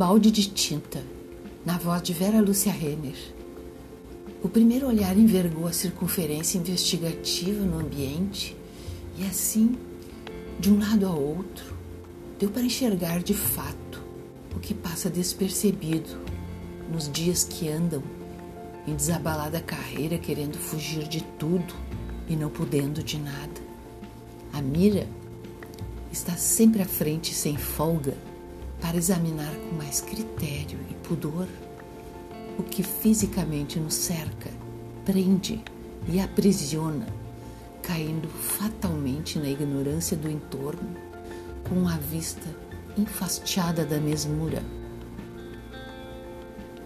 Balde de tinta, na voz de Vera Lúcia Renner. O primeiro olhar envergou a circunferência investigativa no ambiente e assim, de um lado ao outro, deu para enxergar de fato o que passa despercebido nos dias que andam em desabalada carreira querendo fugir de tudo e não podendo de nada. A mira está sempre à frente sem folga para examinar com mais critério e pudor o que fisicamente nos cerca, prende e aprisiona, caindo fatalmente na ignorância do entorno, com a vista enfastiada da mesmura.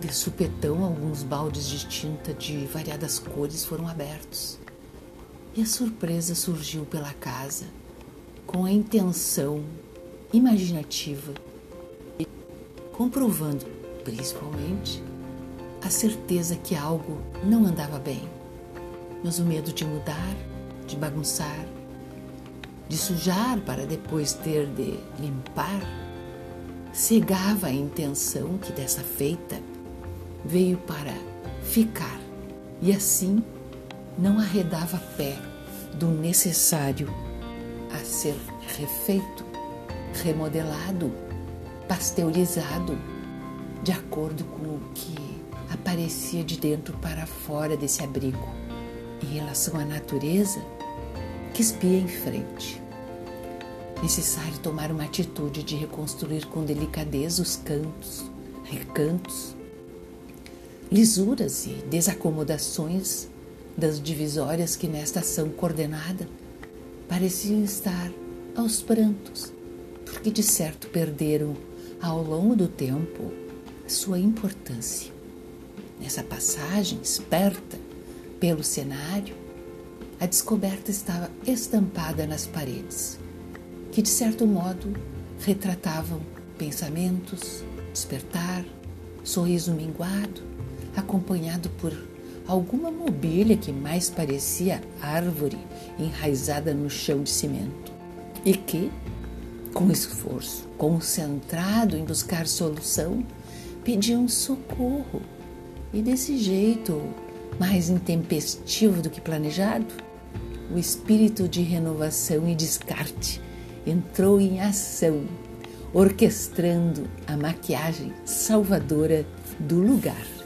De supetão, alguns baldes de tinta de variadas cores foram abertos e a surpresa surgiu pela casa com a intenção imaginativa comprovando, principalmente, a certeza que algo não andava bem, mas o medo de mudar, de bagunçar, de sujar para depois ter de limpar, cegava a intenção que dessa feita veio para ficar. E assim não arredava pé do necessário a ser refeito, remodelado pasteurizado de acordo com o que aparecia de dentro para fora desse abrigo em relação à natureza que espia em frente. Necessário tomar uma atitude de reconstruir com delicadeza os cantos, recantos, lisuras e desacomodações das divisórias que nesta ação coordenada pareciam estar aos prantos, porque de certo perderam ao longo do tempo sua importância. Nessa passagem esperta pelo cenário, a descoberta estava estampada nas paredes, que de certo modo retratavam pensamentos, despertar, sorriso minguado, acompanhado por alguma mobília que mais parecia árvore enraizada no chão de cimento e que, com esforço, concentrado em buscar solução, pediam socorro. E desse jeito, mais intempestivo do que planejado, o espírito de renovação e descarte entrou em ação, orquestrando a maquiagem salvadora do lugar.